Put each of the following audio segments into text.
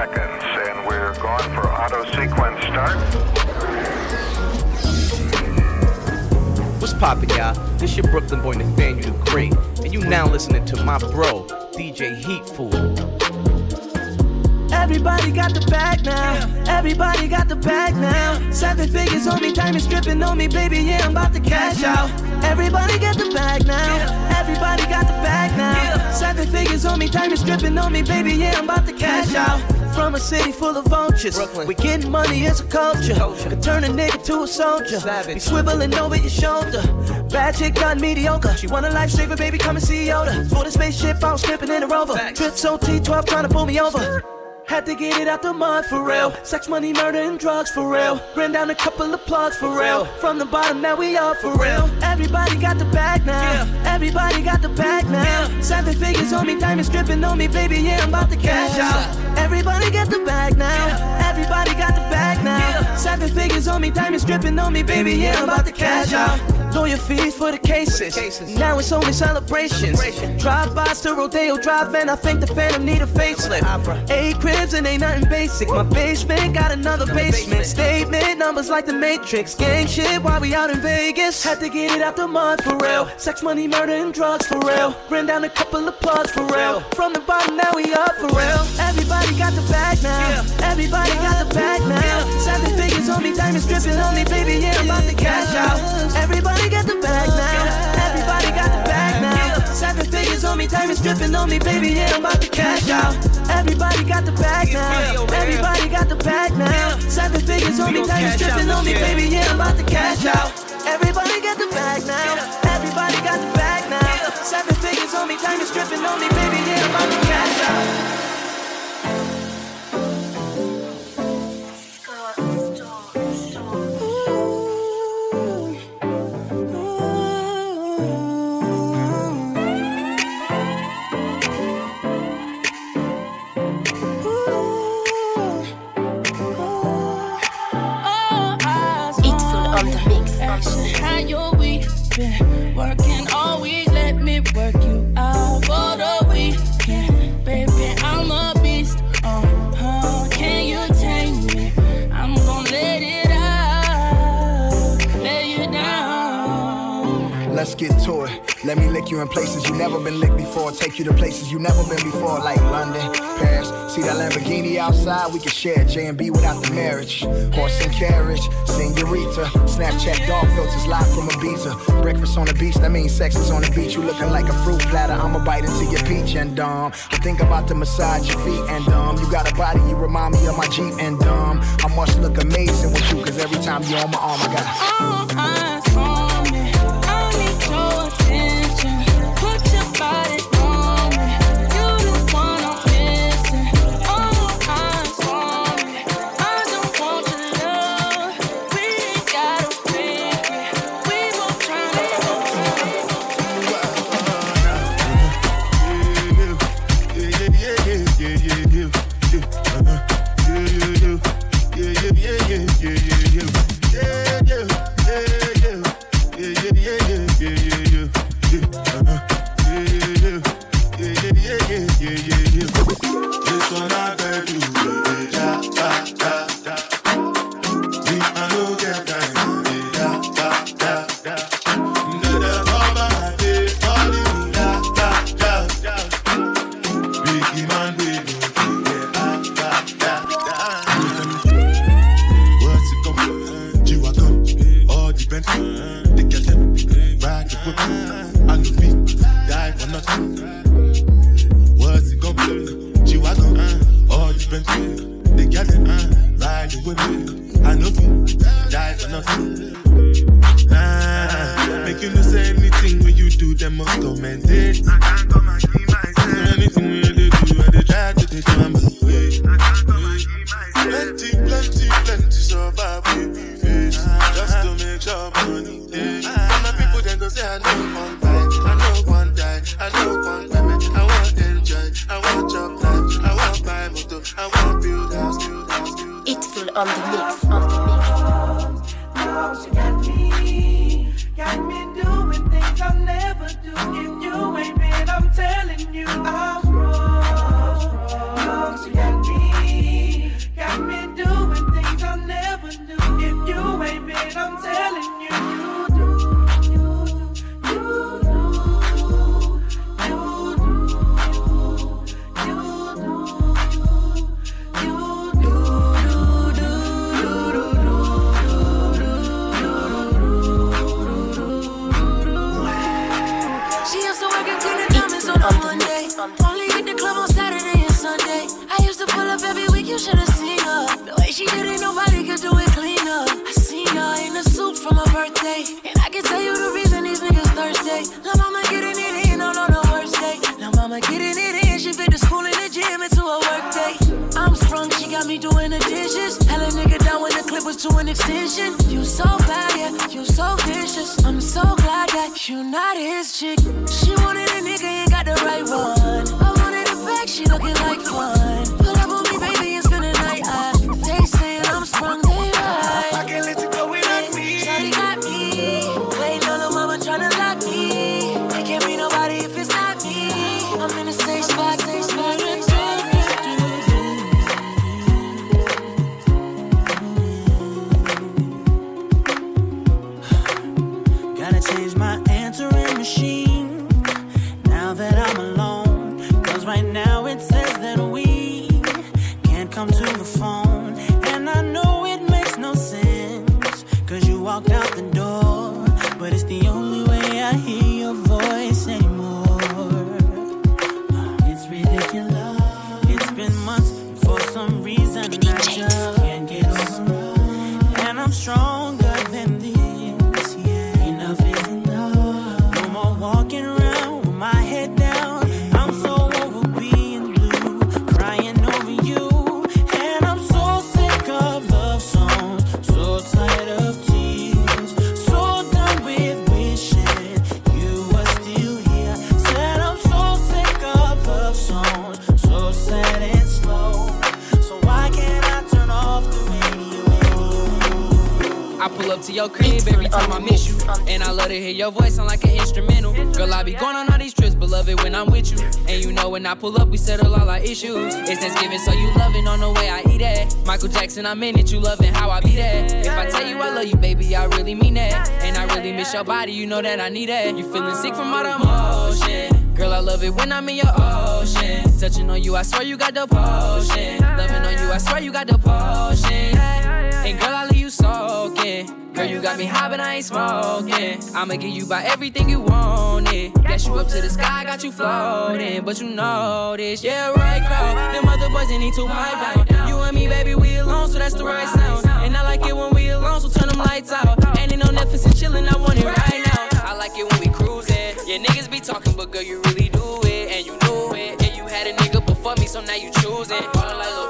seconds, and we're going for auto sequence start. What's poppin', y'all? This your Brooklyn boy Nathaniel the Great, and you now listening to my bro, DJ Heatful. Everybody got the bag now. Everybody got the bag now. Seven figures on me, diamonds dripping on me, baby. Yeah, I'm about to cash out. Everybody got the bag now. Everybody got the bag now. Seven figures on me, diamonds dripping on me, baby. Yeah, I'm about to cash out. From a city full of vultures, Brooklyn. we getting money, as a culture. Culture. Could turn a nigga to a soldier. Savage. Be swiveling over your shoulder. Bad chick got mediocre. She want a lifesaver, baby, come and see Yoda. For the spaceship, I'm slipping in a rover. Facts. Trips on T12 trying to pull me over. Had to get it out the mud for real. Sex, money, murder, and drugs for real. Ran down a couple of plugs for real. From the bottom, now we up for real. Everybody got the bag now. Everybody got the bag now. Seven figures on me, diamonds dripping on me, baby. Yeah, I'm about to cash out. Everybody got the bag now. Everybody got the bag now. Seven figures on me, diamonds dripping on me, baby. Yeah, I'm about to cash out. Lawyer fees for the cases. Cases. Now it's only celebrations. Drive-bys to Rodeo Drive, and I think the Phantom need a facelift. Eight cribs and ain't nothing basic. My basement got another basement. Statement numbers like the Matrix. Gang shit while we out in Vegas. Had to get it out the mud for real. Sex, money, murder, and drugs for real. Ran down a couple of plugs for real. From the bottom, now we up for real. Everybody got the bag now. Everybody got the bag now. Seven figures on me, diamonds dripping on me, baby. Yeah, I'm about to cash out. Everybody got the bag now. Everybody got the bag now. Seven figures on me, diamonds dripping on me, baby. Yeah, I'm about to cash out. Everybody got the bag now. Everybody got the bag now. Seven figures on me, diamonds dripping on me, baby. Yeah, I'm about to cash out. Everybody got the bag now. Everybody got the bag now. Seven figures on me, diamonds dripping on me, baby. Yeah, I'm about to been? Working all week, let me work you out for the weekend. Baby, I'm a beast. Uh-huh. Can you tame me? I'm gonna let it out. Lay you down. Let's get to it. Let me lick you in places you never been licked before. Take you to places you never been before, like London, Paris. See that Lamborghini outside? We can share J and B without the marriage. Horse and carriage, senorita. Snapchat dog filters live from Ibiza. Breakfast on the beach, that means sex is on the beach. You looking like a fruit platter. I'ma bite into your peach and dumb. I think about to massage your feet and dumb. You got a body, you remind me of my Jeep and dumb. I must look amazing with you, cause every time you're on my arm, I got. All eyes Only hit the club on Saturday and Sunday. I used to pull up every week, you should've seen her. The way she did it, nobody could do it cleaner. I seen her in a suit from her birthday. And I can tell you the reason these niggas thirsty. La mama getting it in on, on the worst day. La mama getting it in, she fit the school and the gym into a work day. She got me doing the dishes. Hella nigga down when the clip was to an extension. You so bad, yeah, you so vicious. I'm so glad that you not his chick. She wanted a nigga, ain't got the right one. I wanted a back, she looking like fun. Pull up on me, baby, up to your crib every time I miss you. And I love to hear your voice sound like an instrumental. Girl, I be going on all these trips, but love it when I'm with you. And you know when I pull up, we settle all our issues. It's Thanksgiving, so you loving on the way I eat it. Michael Jackson, I'm in it, you loving how I be there. If I tell you I love you, baby, I really mean that. And I really miss your body, you know that I need it. You feeling sick from all the emotion. Girl, I love it when I'm in your ocean. Touching on you, I swear you got the potion. Loving on you, I swear you got the potion. And girl, I leave you soaking. Girl, you got me high, but I ain't smoking. I'ma give you by everything you wanted. Guess you up to the sky, got you floating. But you know this, yeah, right crowd. Them other boys, they need to pipe down. You and me, baby, we alone, so that's the right sound. And I like it when we alone, so turn them lights out. And ain't no Netflix and chillin', I want it right now. I like it when we cruising. Yeah, niggas be talking, but girl, you really do it. And you knew it. And you had a nigga before me, so now you choosing. Ballin' like LeBron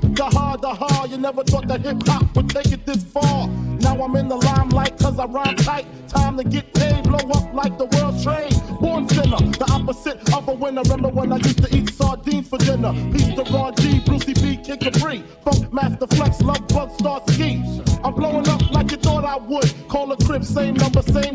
The hard, the hard. You never thought that hip hop would take it this far. Now I'm in the limelight cause I rhyme tight. Time to get paid, blow up like the world's trade. Born sinner, the opposite of a winner. Remember when I used to eat sardines for dinner? Peace to Ron G, Brucey B, Kid Capri. Funkmaster Flex, Lovebug, Star Ski. I'm blowing up like you thought I would. Call a crib, same number, same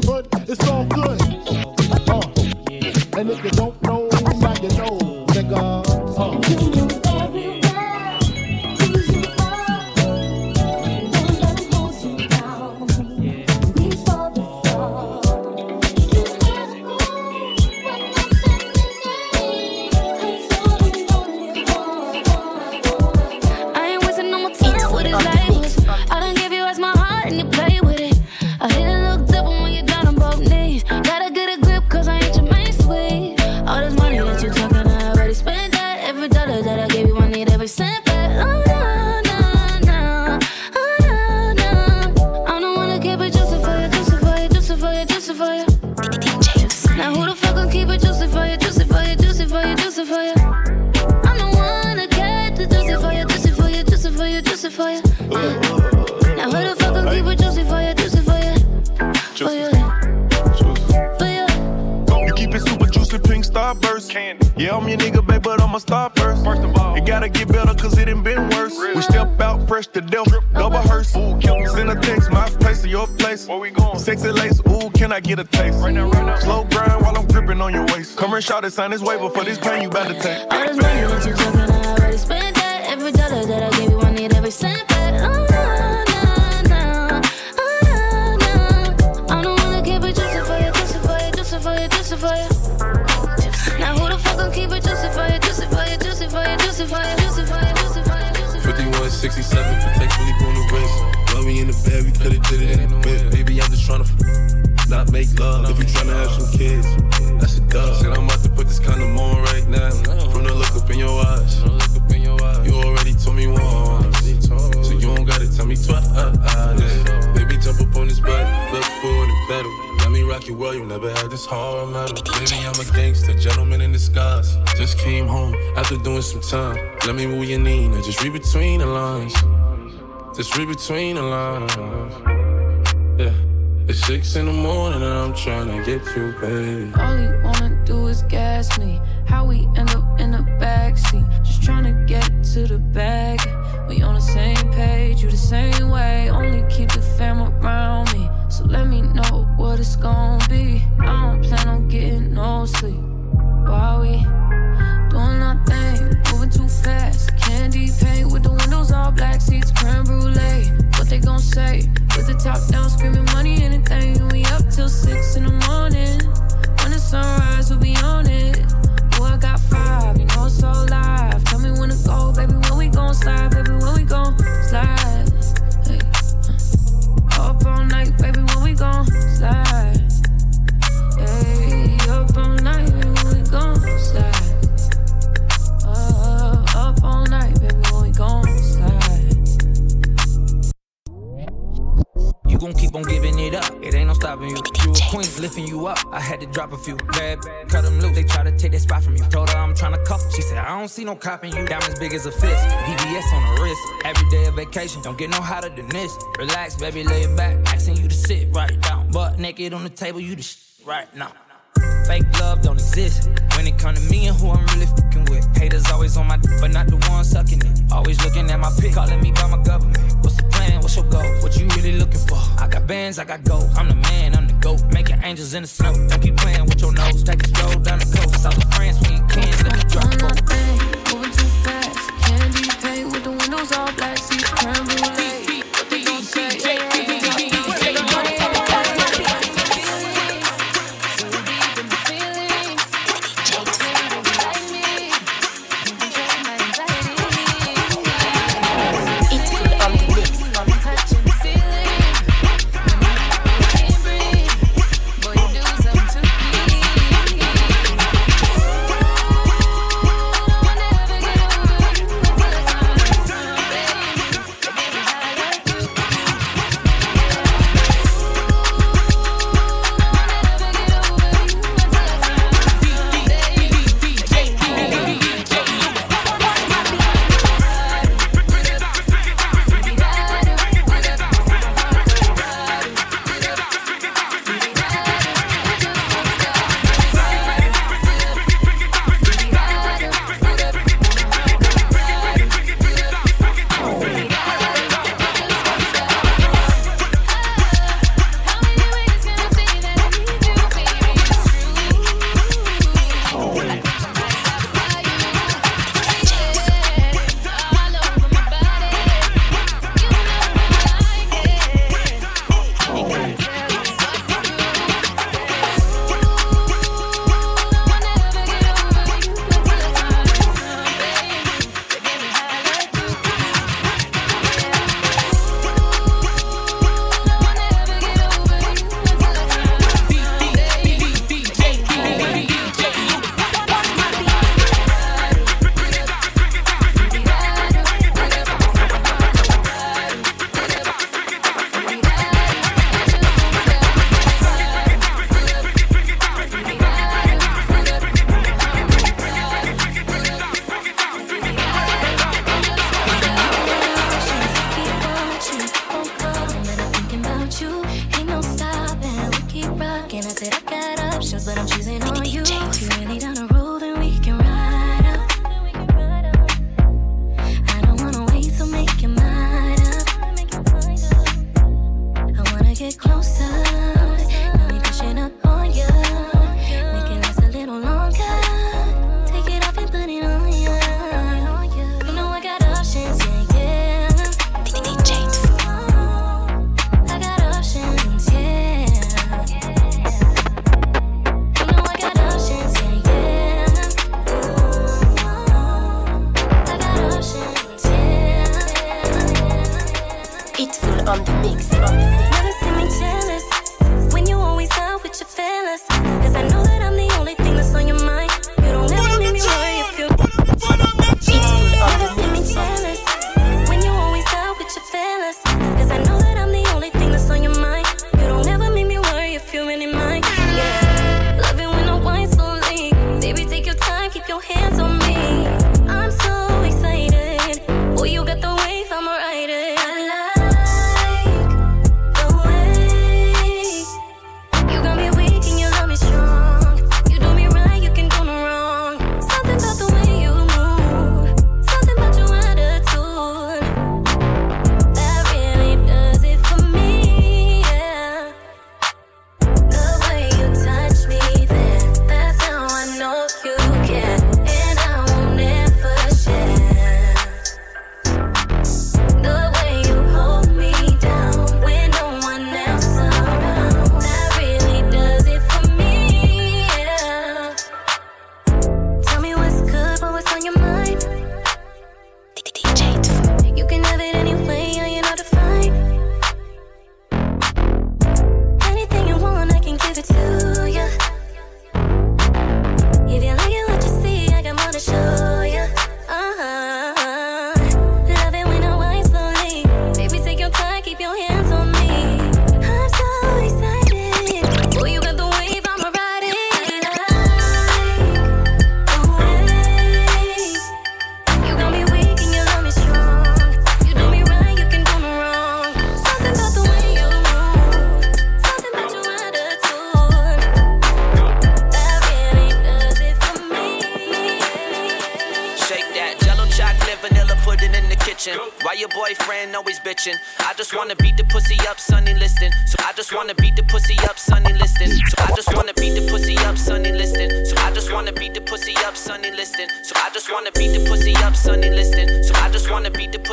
waist. Come and shout it, sign this waiver for this pain you about to take. All this money that you talking, I already spent that. Every dollar that I gave you, I need every cent back. Oh, nah, nah, oh, nah, nah. I don't wanna keep it juicy for you, juicy for you, juicy for you, juicy for you. Now who the fuck gon' keep it juicy for you, juicy for you, juicy for you, juicy for you, juicy for you, juicy for you, juicy for you. 5167 Patek Philippe on the wrist. Love me in the bed, we could've did it in the bed. Baby, I'm just tryna f- not make love. If you tryna have some kids, that's a dub. Said I'm about to put this condom on right now. From the look up in your eyes, you already told me once, so you don't gotta tell me twice. Baby, jump up on this bed, look forward and pedal. Let me rock your world, you never had this hard metal. Baby, I'm a gangster, gentleman in disguise. Just came home after doing some time. Let me move your knee, now just read between the lines. Just read between the lines. It's six in the morning and I'm trying to get you, baby. All he wanna do is gas me. How we end up in the backseat. Just tryna get to the bag. We on the same page, you the same way. Only keep the fam around me. So let me know what it's gonna be. I don't plan on getting no sleep. While we doing our thing, moving too fast. Candy paint with the windows all black, seats creme brulee. What they gon' say? With the top down, screaming money, anything. We up till six in the morning. When the sunrise, we'll be on it. Oh, I got five, you know it's all live. Tell me when to go, baby. When we gon' slide, baby. When we gon' slide. Hey, uh. Up all night, baby. You gon' keep on giving it up. It ain't no stopping you. You a queen, lifting you up. I had to drop a few. Bad, cut them loose. They try to take that spot from you. Told her I'm tryna cuff. She said, I don't see no copping you. Diamonds big as a fist. VVS on the wrist. Every day of vacation. Don't get no hotter than this. Relax, baby, lay it back. Asking you to sit right down. Butt naked on the table, you the sh- right now. Fake love don't exist. When it come to me and who I'm really fucking with. Haters always on my d- but not the one sucking it. Always looking at my pic, calling me by my government. What's the plan? What's your goal? What you really looking for? I got bands, I got gold. I'm the man, I'm the goat. Making angels in the snow. Don't keep playing with your nose. Take a stroll down the coast. South of France, we in Cannes. Let me drop the boat. Moving too fast. Candy paint with the windows all black, seats creme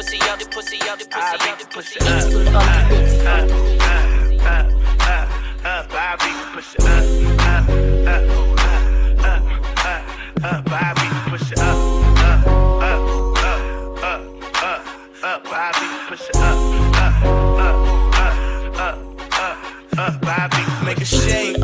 pussy up, the pussy up, the pussy up, the pussy up. Up. Up. Up. Bobby, make a shake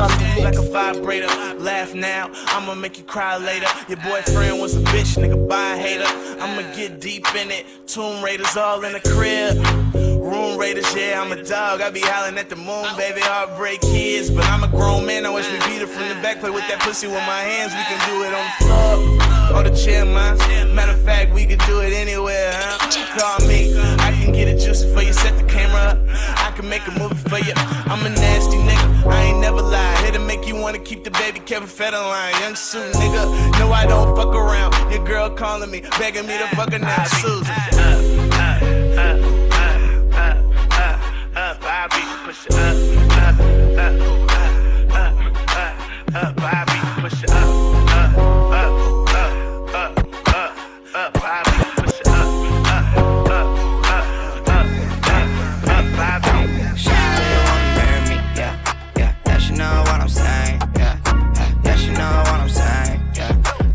vibrator. Laugh now, I'ma make you cry later. Your boyfriend was a bitch, nigga, buy a hater. I'ma get deep in it. Tomb Raiders all in the crib. Room Raiders, yeah, I'm a dog. I be howling at the moon, baby. Heartbreak kids, but I'm a grown man. I wish we beat it from the back. Play with that pussy with my hands. We can do it on the floor or the chair, man. Matter of fact, we can do it anywhere, huh? Call me, I can get it juicy for you. Set the camera up, I can make a movie for you. I'm a nasty nigga, I ain't never lie. Make you wanna keep the baby Kevin Federline. Young Sue, nigga, no, I don't fuck around. Your girl calling me, begging me to fuck her now, Susan. up, I beat the pussy up, up, up, up, up, up, up, up, up, up,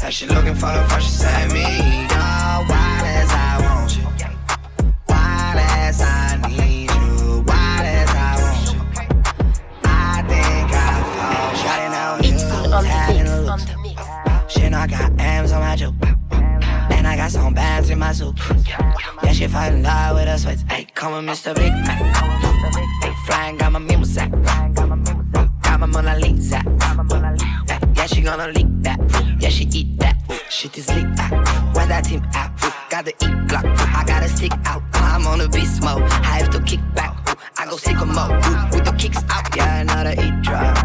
Yeah, she looking for the first, she me. Oh, wild as I want you, wild as I need you, wild as I want you. I think I fall. Shawty now new, tired the looks. She know I got M's on my juke, and I got some bands in my soup. Yeah, she fall in love with her sweats. Hey, come on, Mr. Big Man. Hey, flying got my mimosa. Got my Mona Lisa. Yeah, she gonna leak shit is out. Where that team out? Ooh, got the eat block. I gotta stick out. I'm on a beast mode. I have to kick back. I go sick mode. With the kicks out. Yeah, another eat drop.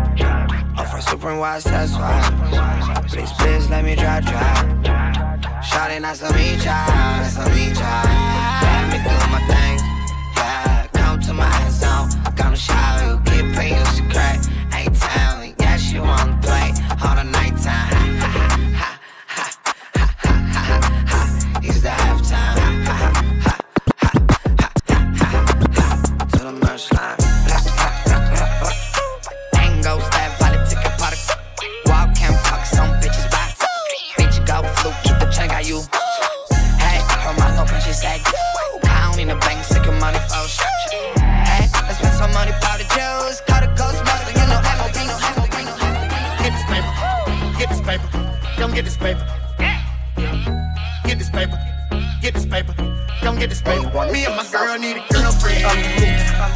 Offer a super wise, that's why. Please, please let me try, try. Shawty, nice to meet ya, nice to meet ya. Let me do my thing, yeah. Come to my zone, come shower, you get paid, you should. Ain't telling, yeah, she wanna girl need a girlfriend.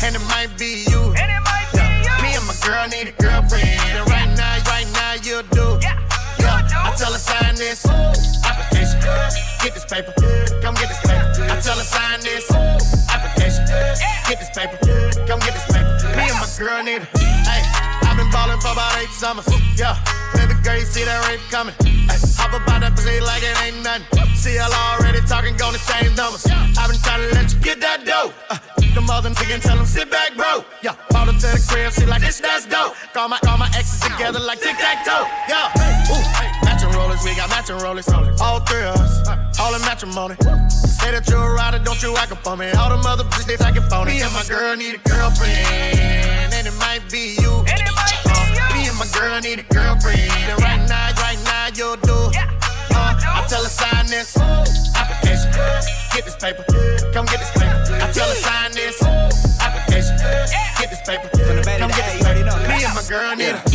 And it might be you. Yeah. Me and my girl need a girlfriend. And right now, right now, you do. Yeah. I tell her sign this application. Get this paper. Come get this paper. I tell her sign this application. Get this paper. Come get this paper. Me and my girl need a. Hey, I've been ballin' for about eight summers. Yeah. Baby girl, you see that rape coming. Ay, hop about that pussy like it ain't nothing. See, y'all talking, gonna change numbers. I've been trying to let you get that dough. Uh, the mother nigga tell him sit back, bro. Yeah, bought her to the crib, she like this, that's dope. Call my, all my exes together like tic tac toe. Yeah, ooh, matching rollers, we got matching rollers. All three of us, all in matrimony. Say that you're a rider, don't you act up on me. All the mother bitches, they taking phony. Me and my girl need a girlfriend, and it might be you. Uh, me and my girl need a girlfriend. And right now, right now, you'll do. Tell her sign this application. Get this paper. Come get this paper. I tell her sign this application. Get this paper. Come get this paper. Me and my girl need Uh,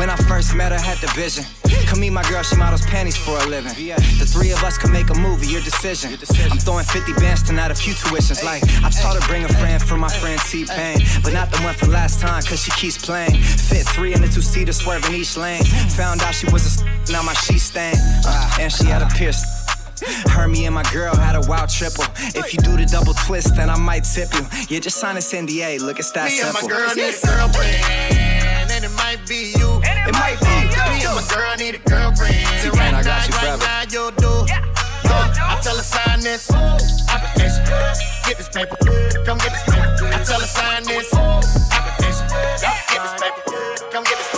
when I first met her, had the vision. Come meet my girl, she models panties for a living. The three of us can make a movie, your decision. I'm throwing 50 bands tonight, a few tuitions. Like, I taught her bring a friend for my friend T-Pain. But not the one for last time, cause she keeps playing. Fit three in the two-seater, swerving each lane. Found out she was a s- now my sheet stain. Uh, and she had a pierce. Her, me, and my girl had a wild triple. If you do the double twist, then I might tip you. Yeah, just sign this NDA. Look, it's that Me and my girl need a girlfriend, and it might be Me and my girl need a girlfriend. T-Pain, right I got now, you right now, you'll do. Uh, I tell her sign this application. Get this paper. Come get this paper. I tell her sign this application. Get this paper. Come get this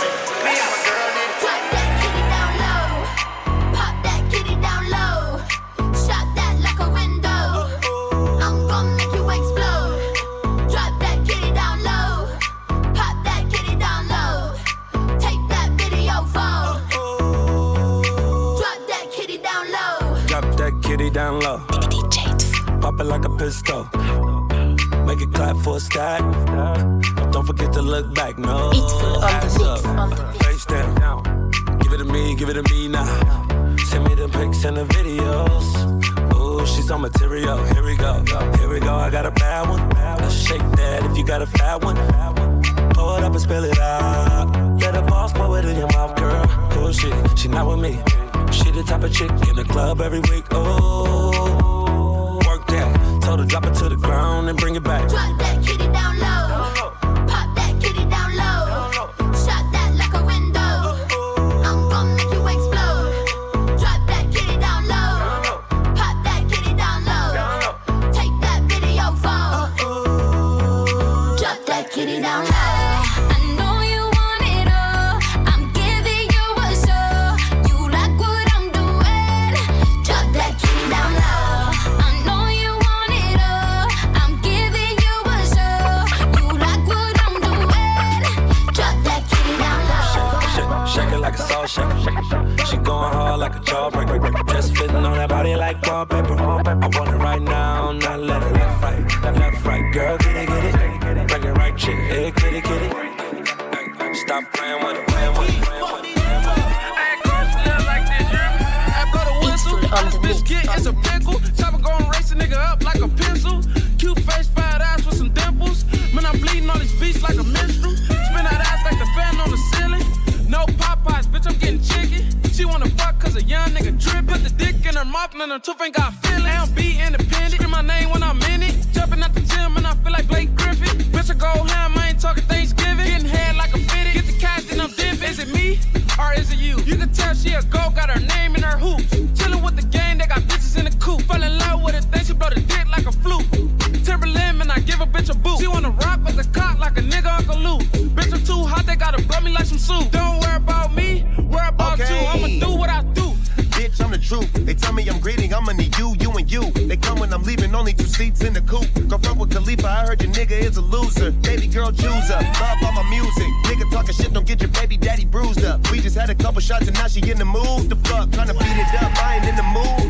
down low. Pop it like a pistol. Make it clap for a stack. Don't forget to look back, no. Hands up, face down. Give it to me, give it to me now. Send me the pics and the videos. Ooh, she's on material. Here we go, here we go. I got a bad one. Let's shake that if you got a fat one. Pour it up and spill it out. Let a boss pour it in your mouth, girl. Cool shit, she not with me. She the type of chick in the club every week. Oh, work that. Told her drop it to the ground and bring it back. Drop that kitty down low. Like wallpaper. I want it right now, not let it left right, left right. Girl, get it, get it. Bring it right, chick. Eh, hey, kitty, kitty. Hey, Stop playing with it, playing with it, playing with it. Biscuit, it's a pickle. In her tooth ain't got feeling. I don't be independent. Scream my name when I'm in it. Jumping at the gym and I feel like Blake Griffin. Bitch, I go ham, I ain't talking Thanksgiving. Getting head like a fitted. Get the cash, then I'm dipping. Is it me or is it you? You can tell she a go, only two seats in the coupe. Go front with Khalifa, I heard your nigga is a loser. Baby girl chooser, love all my music. Nigga talking shit, don't get your baby daddy bruised up. We just had a couple shots and now she in the mood. The fuck, tryna beat it up, I ain't in the mood.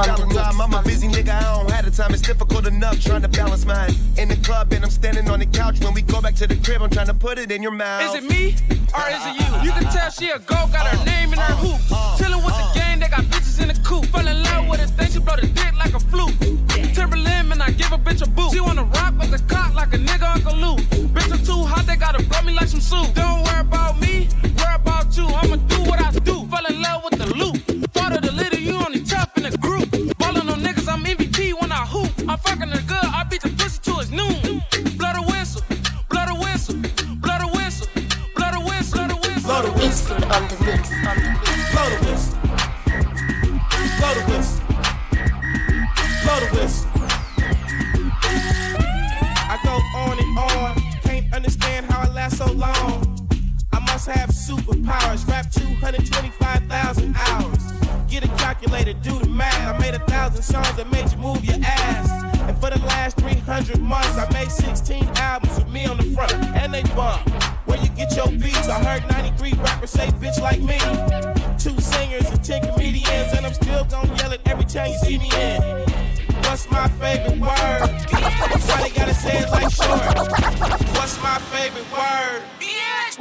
Fuck I'm a busy nigga, I don't have the time. It's difficult enough trying to balance mine. In the club and I'm standing on the couch. When we go back to the crib, I'm trying to put it in your mouth. Is it me or is it you? You can tell she a go, got her name in her uh, hoop. Uh, Chillin' with the uh. gang, they got bitches in the coop. Fell in love with it, then she blow the dick like a flute. Timberland, and I give a bitch a boot. She wanna rock with the cock like a nigga Uncle Luke. Bitch, I'm too hot, they gotta blow me like some soup. Don't worry about me, worry about you. I'ma do what I do. Fell in love with the loop. powers. Rap 225,000 hours. Get a calculator, do the math. I made a thousand songs that made you move your ass. And for the last 300 months, I made 16 albums with me on the front. And they bump. Where you get your beats? I heard 93 rappers say bitch like me. Two singers and 10 comedians. And I'm still gonna yell it every time you see me in. What's my favorite word?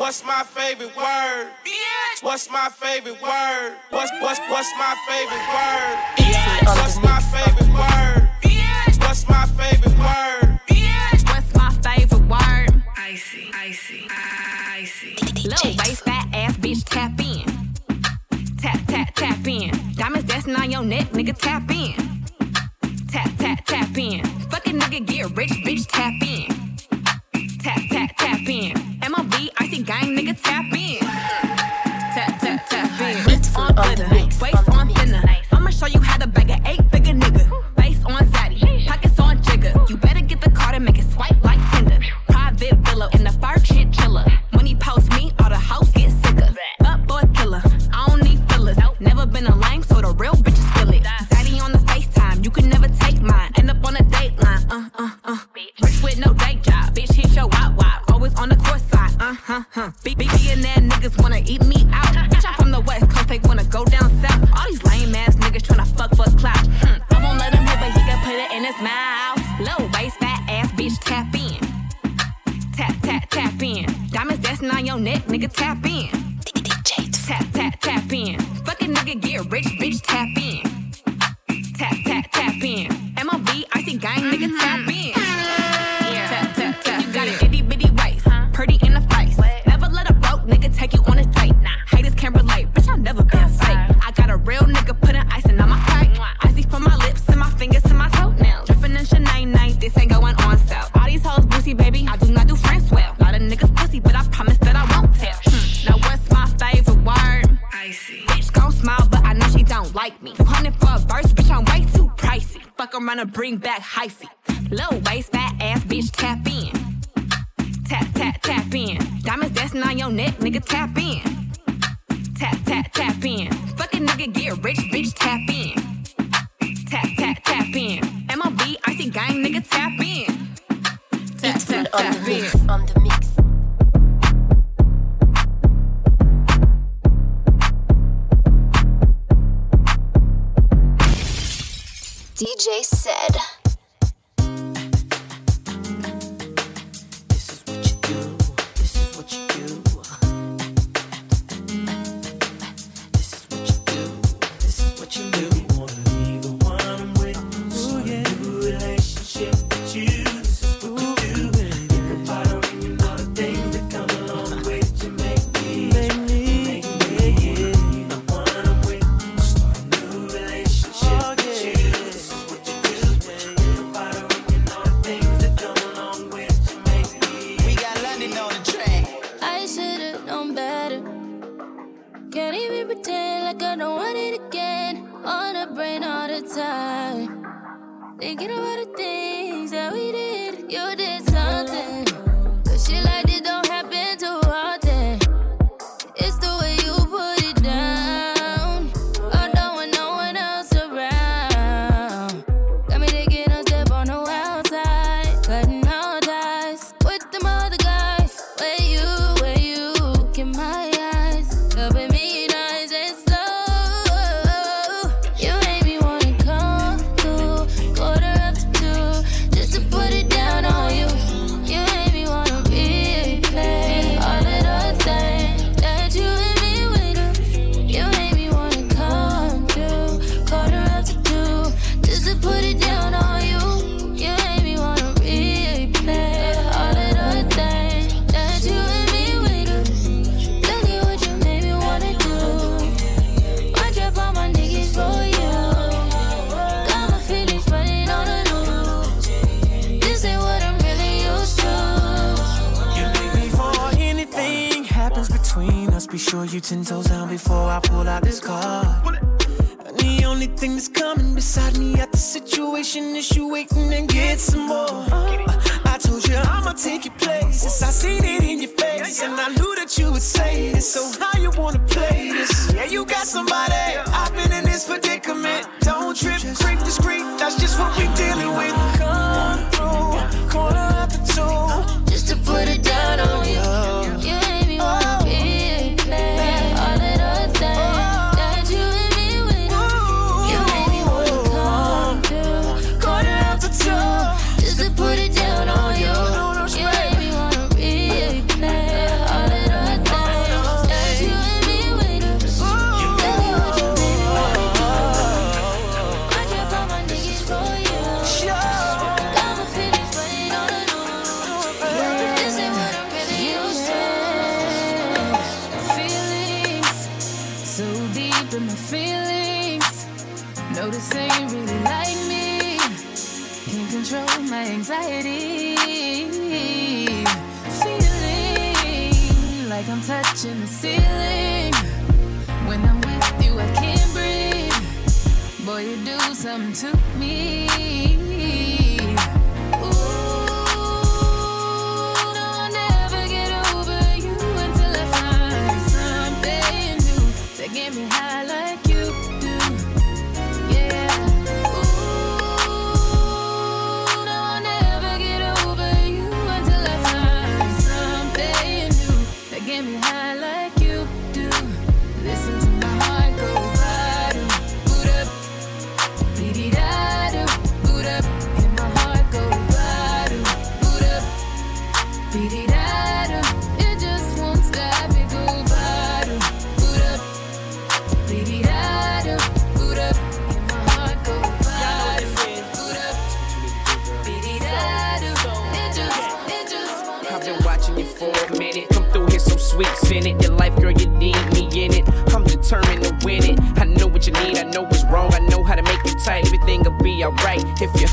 What's my favorite word? Bitch. What's my favorite word? What's what's what's my favorite word? Bitch. What's my favorite word? Bitch. What's my favorite word? Bitch. What's my favorite word? Icy, icy, icy. Little waist fat ass bitch tap in. Tap tap tap in. Diamonds dancing on your neck, nigga tap in. Tap tap tap in. Fucking nigga get rich, bitch tap in huh, huh. B be, that niggas wanna eat me out. Bitch, I'm from the West Coast, they wanna go down south. All these lame ass niggas tryna fuck for clout. Hmm. I won't let him hit, but he can put it in his mouth. Low waist, fat ass bitch, tap in. Tap, tap, tap in. Diamonds dancing on your neck, nigga, tap in. DJ, tap, tap, tap in. I'm gonna bring back hyphy. Low waist, fat ass bitch, tap in. Tap, tap, tap in. Diamonds dancing on your neck, nigga, tap in. Tap, tap, tap in. Fucking nigga, get rich, bitch, tap in. Tap, tap, tap in. MLB, icy gang, nigga, tap in. Tap, tap, tap, tap in. DJ said. Notice ain't really like me. Can't control my anxiety. Feeling like I'm touching the ceiling. When I'm with you, I can't breathe. Boy, you do something to me. Ooh, I'll never get over you do something new to get me. Weeks in it. Your life, girl, you need me in it. I'm determined to win it. I know what you need, I know what's wrong. I know how to make it tight. Everything'll be alright if you.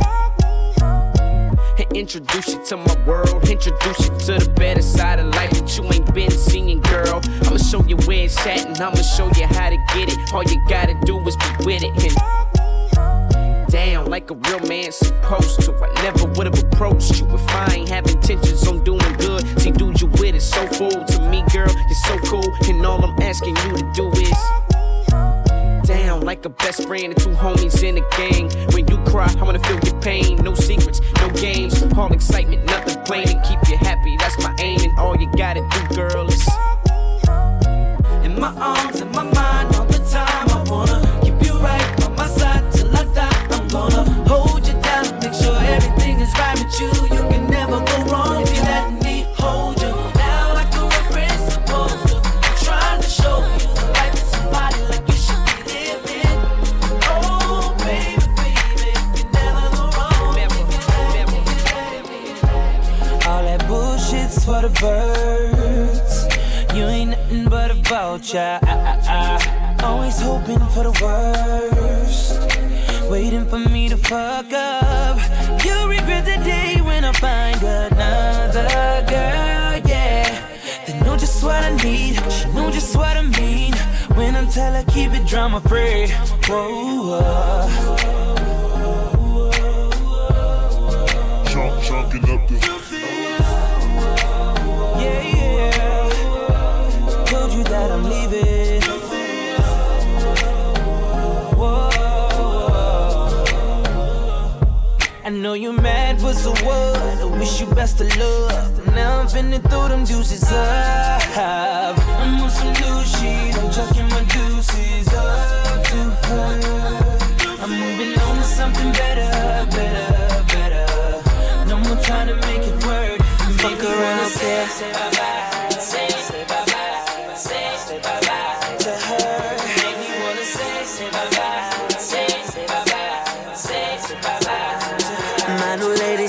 Introduce you to my world, introduce you to the better side of life that you ain't been seeing, girl. I'ma show you where it's at and I'ma show you how to get it. All you gotta do is be with it and down like a real man supposed to. I never would've approached you if I ain't have intentions on doing good. See, dude, you with it so full to me, girl. You're so cool, and all I'm asking you to do is down like a best friend and two homies in a gang. When you cry, I wanna feel your pain. No secrets, no games, all excitement, nothing plain to keep you happy. That's my aim, and all you gotta do, girl, is in my arms, fuck up. You regret the day when I find another girl, yeah. They know just what I need. She know just what I mean. When I tell her keep it drama free. Whoa, Chunk, chunking up the. Know you mad, but so what? I wish you best of luck. Now I'm finna throw them juices up. I'm on some new shit. I'm chucking my deuces up to her. I'm moving on to something better, better, better. No more trying to make it work. Fuck around, say bye bye.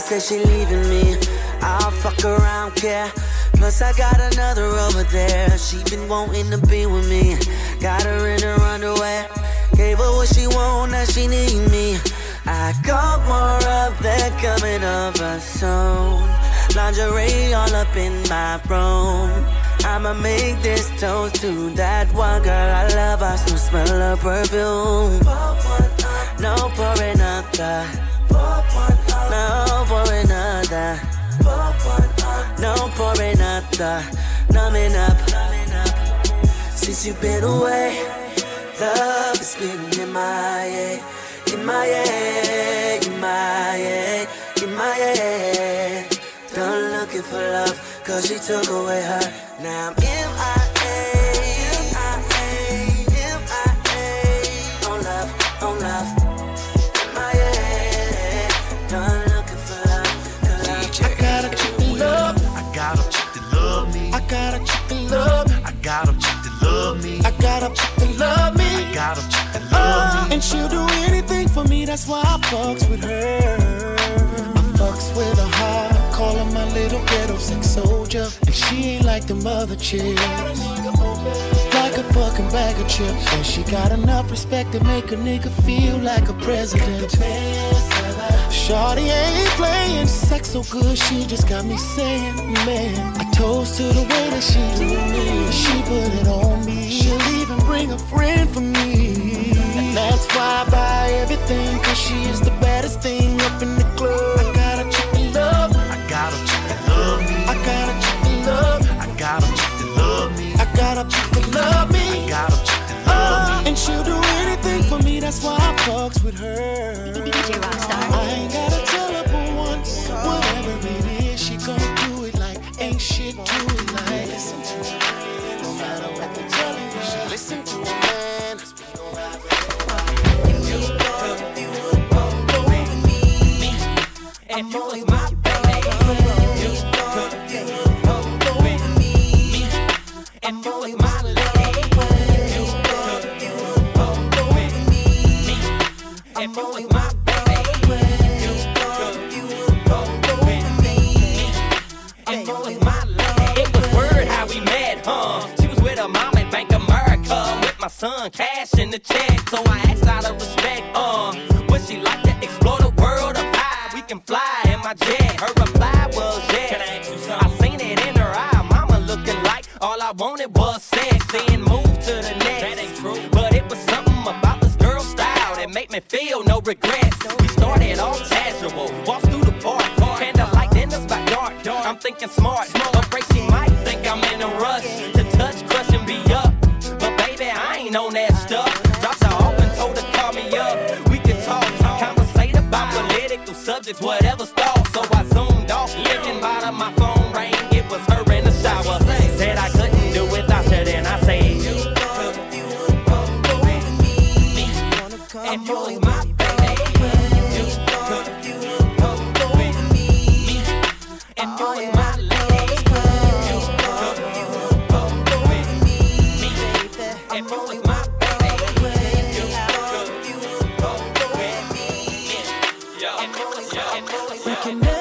Says she leaving me. I'll fuck around, care. Plus I got another over there. She been wanting to be with me. Got her in her underwear. Gave her what she want, now she need me. I got more up there coming over soon. Lingerie all up in my room. I'ma make this toast to that one girl I love. I still smell her perfume. No for another. No for another. No for another. Numbing up. Since you've been away, love has been in my head. In my head, in my head, in my head. Done looking for love, cause she took away her. Now I'm MIA, And she'll do anything for me, that's why I fucks with her. I fucks with a high, call her my little ghetto sex soldier. And she ain't like the mother chicks. Like a fucking bag of chips. And she got enough respect to make a nigga feel like a president. Shawty ain't playing, sex so good, she just got me saying, man. I toast to the way that she do me, she put it on me. She'll even bring a friend for me that's why I buy everything, cause she is the baddest thing up in the club. I got a check to love. I got a check to love. I got a check to love. I got a can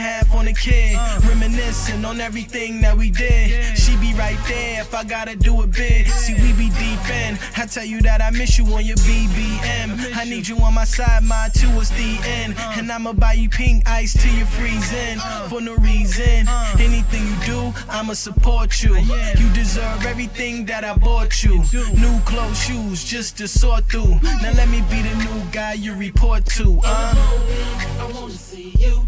half on a kid. Reminiscing on everything that we did. She be right there if I gotta do it big. See, we be deep in. I tell you that I miss you on your BBM. I need you on my side, my two is the end. And I'ma buy you pink ice till you freezing. For no reason. Anything you do, I'ma support you. You deserve everything that I bought you. New clothes, shoes, just to sort through. Now let me be the new guy you report to. Uh. I wanna see you.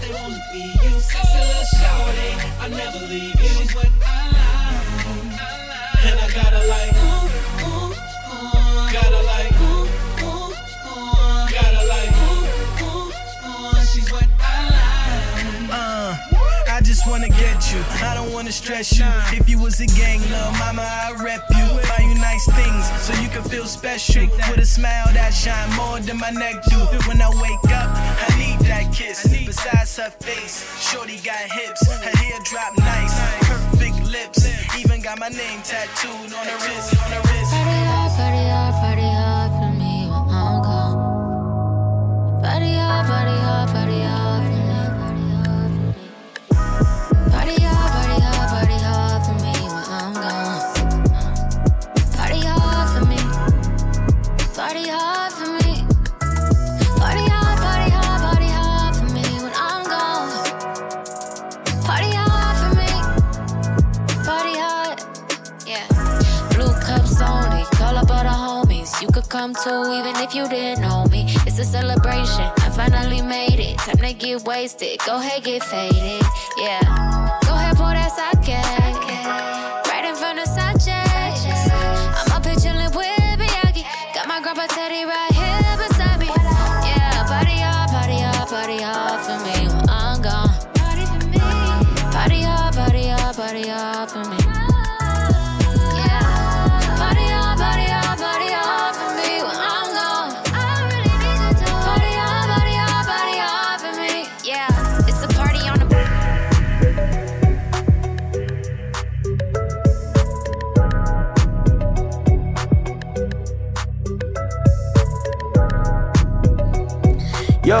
They wanna be you. Sexy little shawty, I never leave you. She's what I like. And I gotta like, just wanna get you. I don't wanna stress you. If you was a gang, lil' mama, I rep you. Buy you nice things so you can feel special. With a smile that shine more than my neck do. When I wake up, I need that kiss. Besides her face, shorty got hips. Her hair drop nice, perfect lips. Even got my name tattooed on her wrist. On her wrist. Party hard, party hard, party hard for me gone. Party hard, party hard, party hard you didn't know me. It's a celebration. I finally made it. Time to get wasted. Go ahead, get faded. Yeah.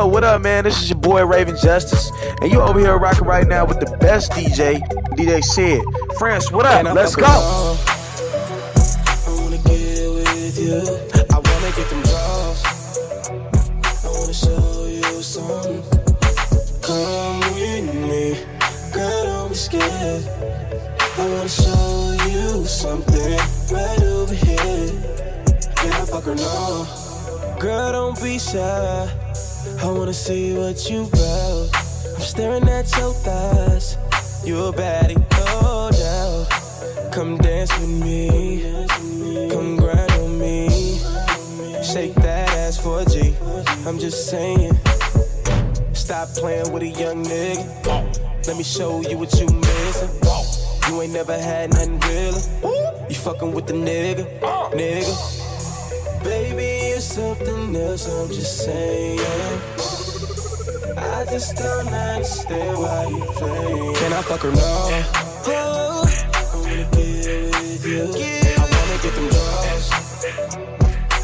Yo, what up, man? This is your boy Raven Justice, and you over here rocking right now with the best DJ, DJ Sid. France, what up? Let's go. I wanna get with you. I wanna get them draws. I wanna show you something. Come with me, girl, don't be scared. I wanna show you something right over here. Can I fuck her now? Girl, don't be shy. I wanna see what you about. I'm staring at your thighs. You're a baddie, oh, no doubt. Come dance with me. Come grind on me. Shake that ass for a G. I'm just saying. Stop playing with a young nigga. Let me show you what you missing. You ain't never had nothing real. You fucking with the nigga, nigga. Something else, I'm just saying. I just don't understand why you play. Can I fuck her now? Oh, I wanna get with you. I wanna get them draws.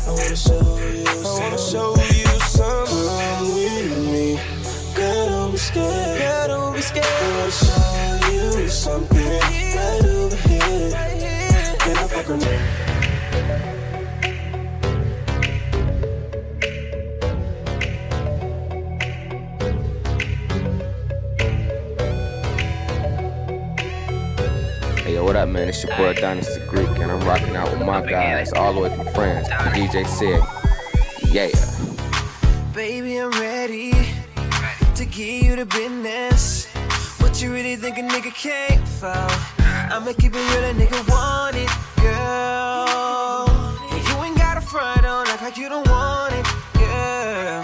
I wanna show you I wanna show you something. With me. Girl, don't be scared. Girl, don't be scared. I wanna show you something right over here. Can I fuck her now? Man? It's your boy Adonis the Greek, and I'm rocking out with my guys all the way from France. The DJ said, yeah. Baby, I'm ready to give you the business. What you really think a nigga can't fall? I'ma keep it real, a nigga want it, girl. You ain't got a front on act like you don't want it, girl.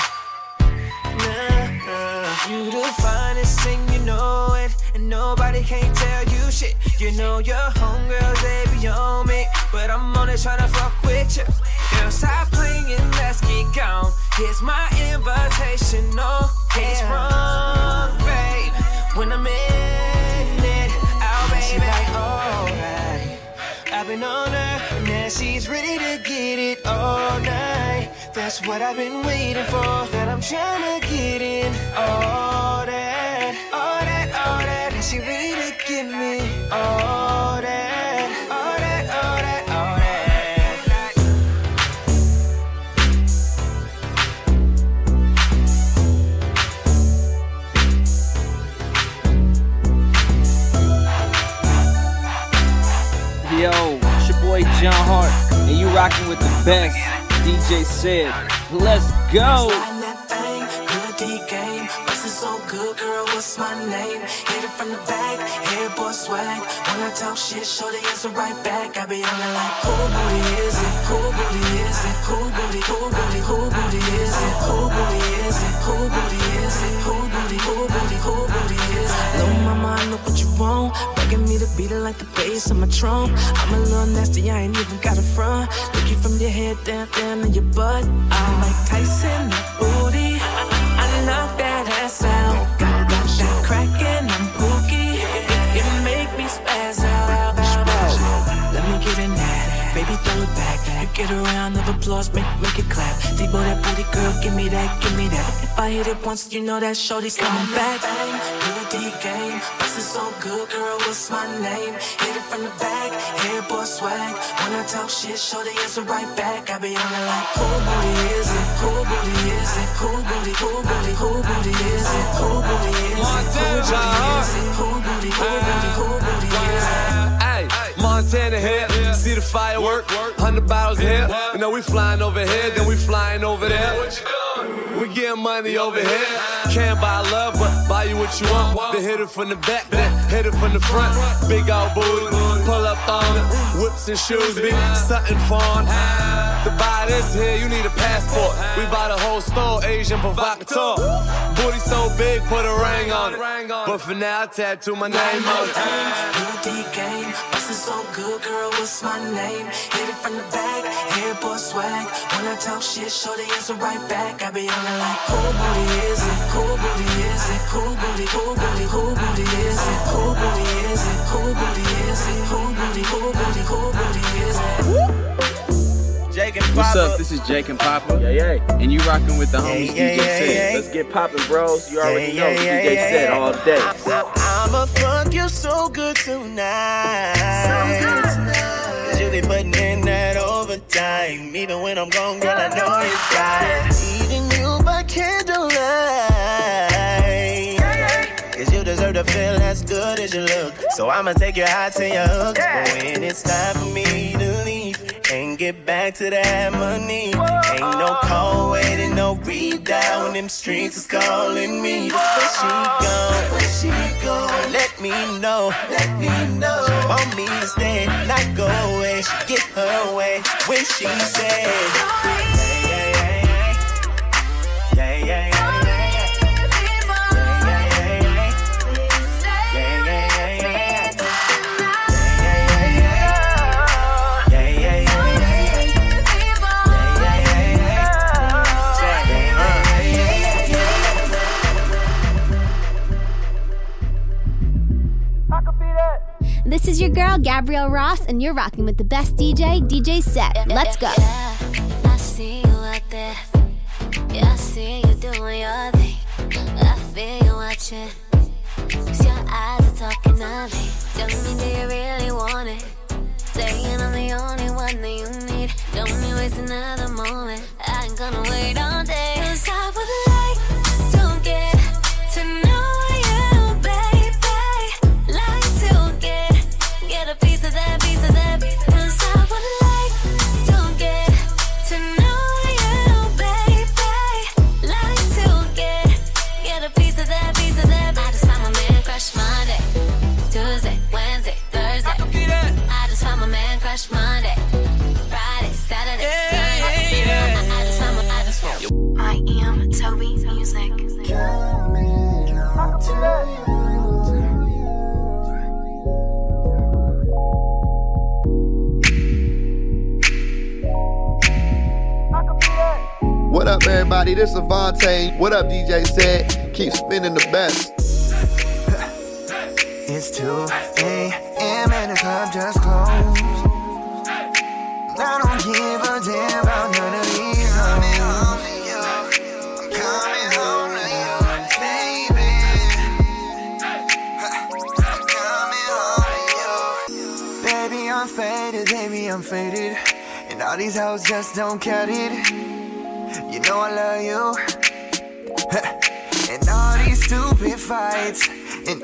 Nah, you the finest thing, you know it, and nobody can't tell you shit. You know your homegirls, they be on me, but I'm only tryna fuck with you. Girl, stop playing, let's get gone. Here's my invitation, no, it's wrong, babe. When I'm in it, oh baby, like alright. I've been on her, now she's ready to get it all night. That's what I've been waiting for. That I'm trying to get in all that, she to give me all that. Yo, it's your boy Jonn Hart, and you rocking with the best. DJ said, let's go. What's my name? Hit it from the back, head boy swag. When I talk shit, show the answer right back. I be on it like, who booty is it? Who booty is it? Who booty, who booty, who booty is it? Who booty is it? Who booty is it? Who booty, who booty, who booty is it? Little mama, I know what you want. Begging me to beat it like the bass on my trump. I'm a little nasty, I ain't even got a front. Look you from your head down, down to your butt. I'm like Tyson, Baby, throw it back. You get around of applause, make, make it clap. Debo that booty girl, give me that, give me that. If I hit it once, you know that shorty's coming back. Bang, good D game. Bustin' so good, girl, what's my name? Hit it from the back, head boy swag. When I talk shit, show the answer right back. I be on it like, who booty is it? Who booty is it? Who booty, who booty, who booty is it? Who booty is it? Who booty is it? Who booty, who booty, who booty is it? Montana here, see the firework, hundred bottles here. You know we flying over here, then we flying over there. We getting money over here. Can't buy love, but buy you what you want. Then hit it from the back, then hit it from the front. Big old booty, pull up on it. Whips and shoes, be something fun. To buy this here, you need a passport. We buy the whole store, Agent Provocateur. Booty so big, put a ring on it. But for now, I tattoo my name on it. Game, bustin' so good, girl, what's my name? Hit it from the back, head boy swag. When I talk shit, show the answer right back. I be on it like, who booty is it? Booty, who booty, who booty is it? Who booty is it? Who booty is it? Who booty, who booty, who booty is it? Jake and What's up? This is Jake and Papa. Yeah, yeah. And you rocking with the homies yeah, DJ yeah, said. yeah. Let's get poppin', bros. You already know. DJ said all day. I'ma fuck you so good tonight. Cause you be putting in that overtime. Even when I'm gone, girl, I know you got it. Even you by candlelight. Cause feel as good as you look. So I'ma take you out to your hooks. But when it's time for me to leave and get back to that money, ain't no call waiting, no read down. Them streets is calling me. Where she gone? Where she gone? Let me know. Let me know. She want me to stay, not go away. She get her way when she said, This is your girl, Gabrielle Ross, and you're rocking with the best DJ, DJ Set. Let's go. I see you out there. Yeah, I see you doing your thing. I feel you watching. Cause your eyes are talking to me. Tell me, do you really want it? Saying I'm the only one that you need. Don't me waste another moment. I ain't gonna wait all day. What up, DJ Said? Keep spinning the best. It's 2 a.m. and the club just closed. I don't give a damn about none of these hoes. I'm coming home to you, baby. I'm coming home to you. Baby, I'm faded, baby, I'm faded. And all these hoes just don't cut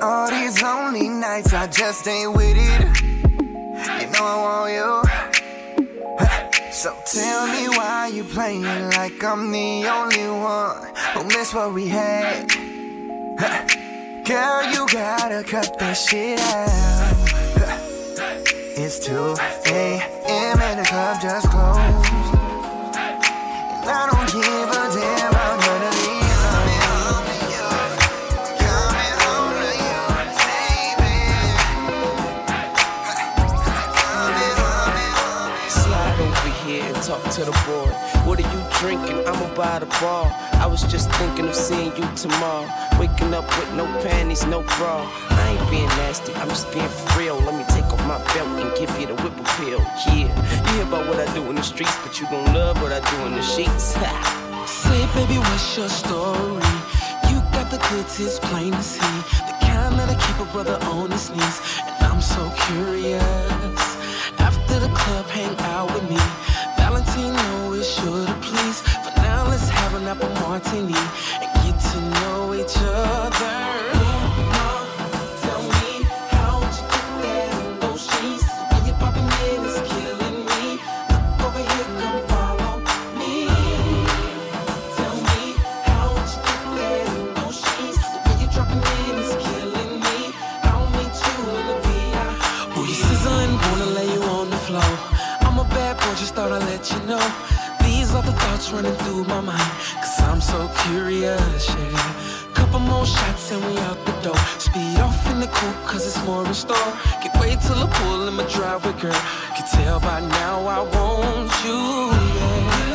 all these lonely nights, I just ain't with it. You know I want you. So tell me why you playing like I'm the only one who missed what we had. Girl, you gotta cut that shit out. It's 2 a.m. and the club just closed. And I don't give a damn here and talk to the boy. What are you drinking? I'ma buy the bar. I was just thinking of seeing you tomorrow. Waking up with no panties, no bra. I ain't being nasty, I'm just being for real. Let me take off my belt and give you the whip appeal. Yeah, you hear about what I do in the streets, but you gon' love what I do in the sheets. Say, baby, what's your story? You got the goods, it's plain to see. The kind that'll keep a brother on his knees. And I'm so curious. After the club, hang out with me. Valentino is sure to please. For now, let's have an apple martini and get to know each other. Curious, yeah. Couple more shots and we out the door. Speed off in the coupe, cause it's more in store. Get way till the pool in my driveway, girl. Can tell by now I want you, yeah.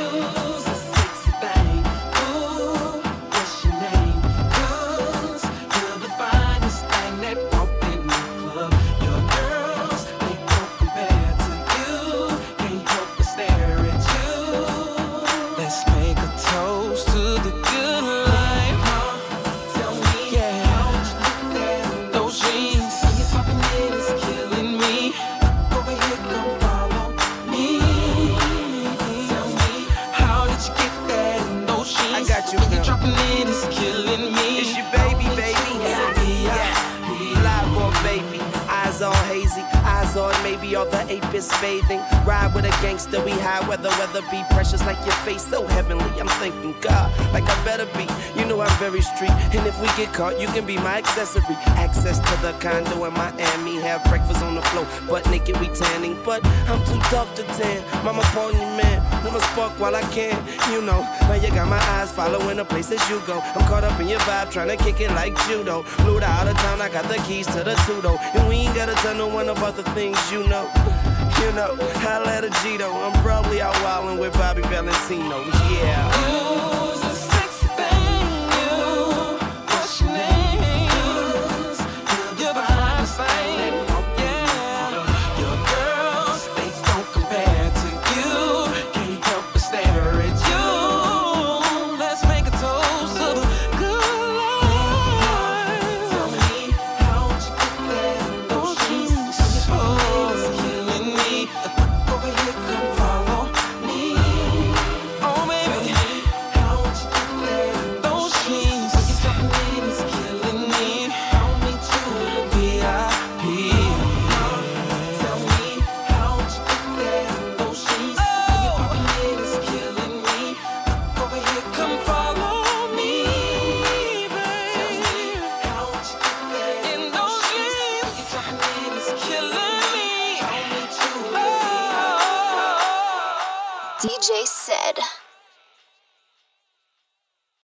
You, When you're girl. dropping in, it's killing me. It's your baby, baby. Yeah. Fly boy, baby. Eyes all hazy, eyes on maybe all the ape is bathing. Ride with a gangster, we high weather, weather be precious like your face so heavenly. I'm thinking God, like I better be. You know I'm very street, and if we get caught, you can be my accessory. Access to the condo in Miami, have breakfast on the floor, butt naked we tanning. But I'm too tough to tan. Mama, me, man. Wanna spark while I can, you know. Now you got my eyes following the places you go. I'm caught up in your vibe, trying to kick it like judo. To out of town, I got the keys to the Tudo. And we ain't gotta tell no one about the things you know. You know, I let a. I'm probably out wildin' with Bobby Valentino. Yeah.